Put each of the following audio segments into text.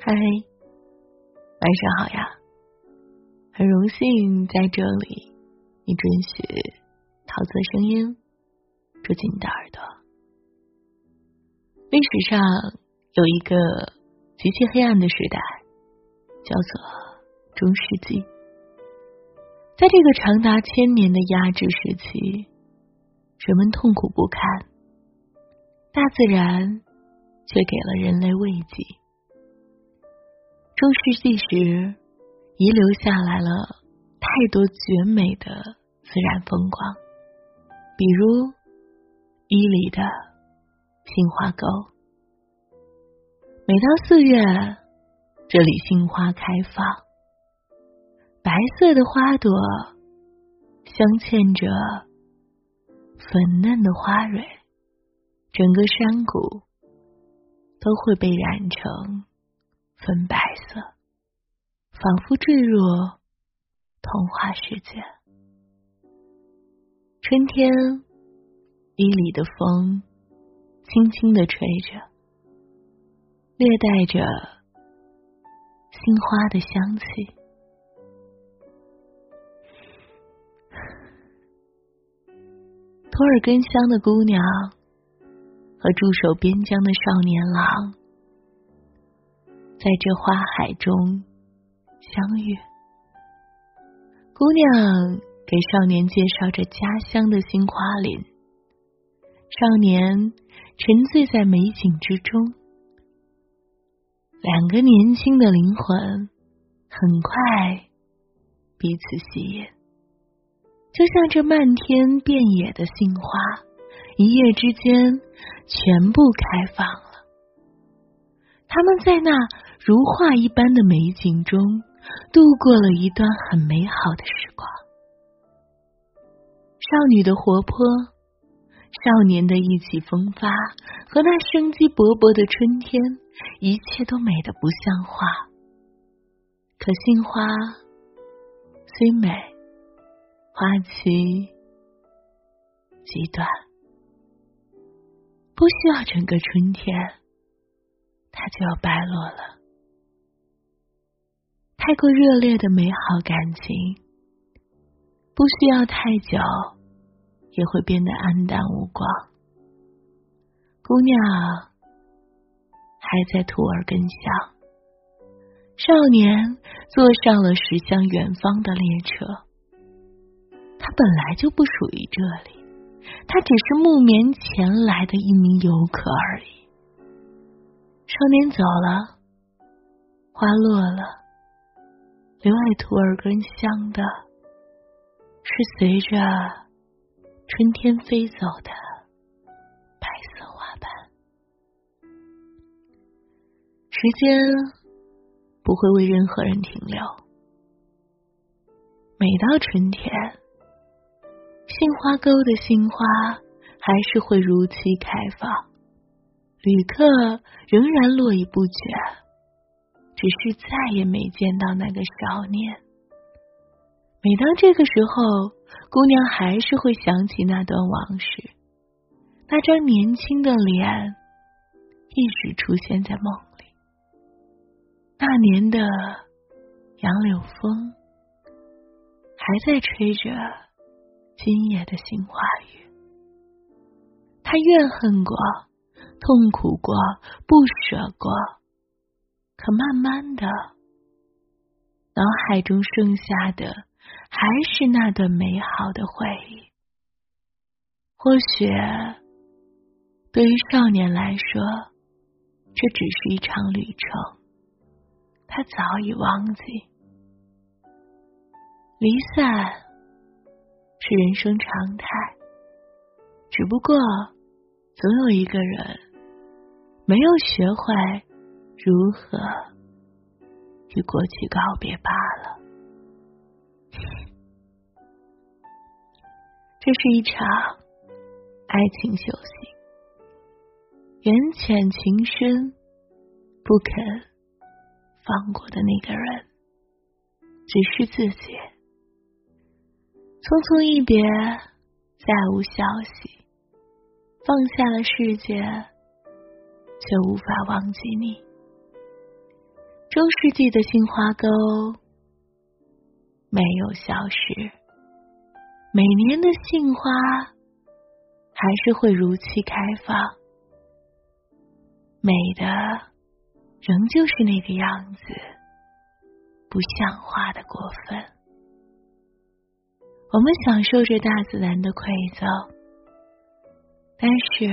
嗨，晚上好呀！很荣幸在这里，你准许桃子声音住进你的耳朵。历史上有一个极其黑暗的时代，叫做中世纪。在这个长达千年的压制时期，人们痛苦不堪，大自然却给了人类慰藉。中世纪时遗留下来了太多绝美的自然风光，比如伊犁的杏花沟。每到四月，这里杏花开放。白色的花朵镶嵌着粉嫩的花蕊，整个山谷都会被染成粉白色，仿佛坠入童话世界。春天，伊犁的风轻轻的吹着，略带着杏花的香气。托尔根乡的姑娘和驻守边疆的少年郎，在这花海中相遇。姑娘给少年介绍着家乡的杏花林，少年沉醉在美景之中。两个年轻的灵魂很快彼此吸引。就像这漫天遍野的杏花，一夜之间全部开放了。他们在那如画一般的美景中度过了一段很美好的时光。少女的活泼，少年的意气风发，和那生机勃勃的春天，一切都美得不像话。可杏花虽美。花期极短，不需要整个春天，它就要败落了。太过热烈的美好感情，不需要太久，也会变得黯淡无光。姑娘还在土儿根乡，少年坐上了驶向远方的列车。他本来就不属于这里，他只是木棉前来的一名游客而已。少年走了，花落了，留爱图尔根香的，是随着春天飞走的白色花瓣。时间不会为任何人停留，每到春天。杏花沟的杏花还是会如期开放，旅客仍然络绎不绝，只是再也没见到那个少年。每当这个时候，姑娘还是会想起那段往事，那张年轻的脸一直出现在梦里。那年的杨柳风还在吹着。今夜的杏花雨，他怨恨过，痛苦过，不舍过，可慢慢的，脑海中剩下的还是那段美好的回忆。或许，对于少年来说，这只是一场旅程，他早已忘记离散。是人生常态，只不过总有一个人没有学会如何与过去告别罢了。这是一场爱情修行，缘浅情深，不肯放过的那个人，只是自己。匆匆一别，再无消息。放下了世界，却无法忘记你。中世纪的杏花沟没有消失，每年的杏花还是会如期开放，美的仍旧是那个样子，不像话的过分。我们享受着大自然的馈赠，但是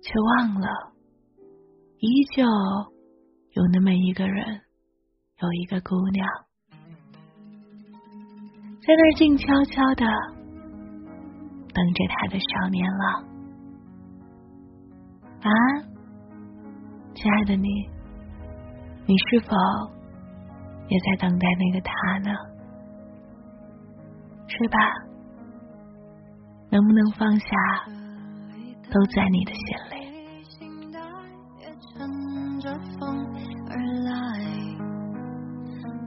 却忘了，依旧。有那么一个人，有一个姑娘，在那静悄悄的等着他的少年郎。啊，亲爱的你，你是否也在等待那个他呢？睡吧，能不能放下，都在你的心里。而来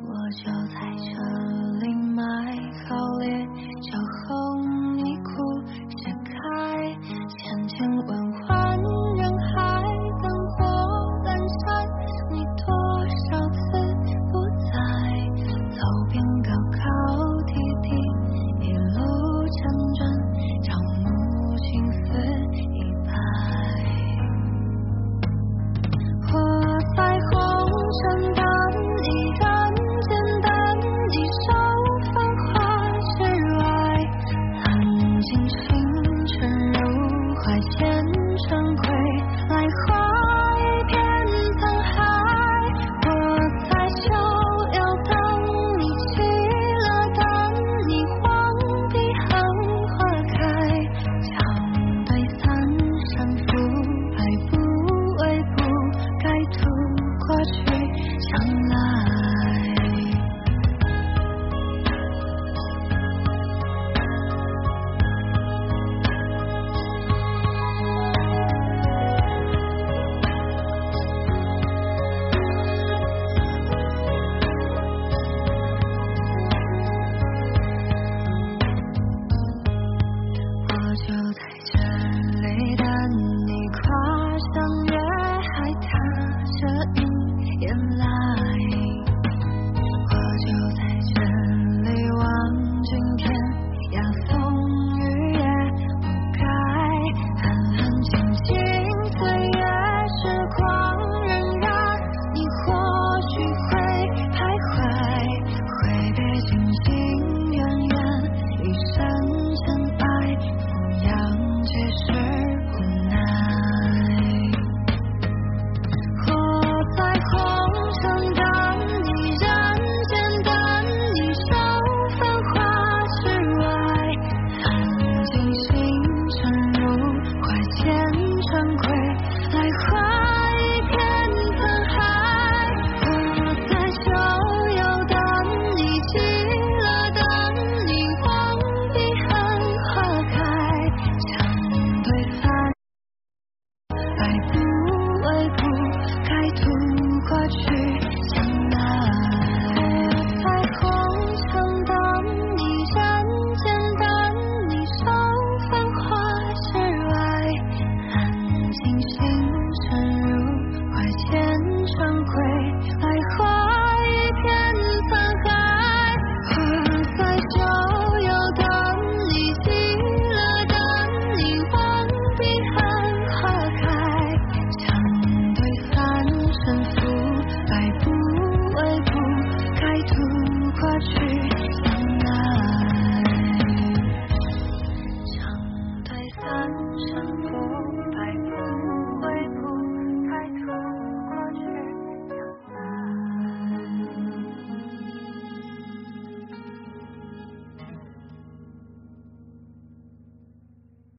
我就在这里埋好烈酒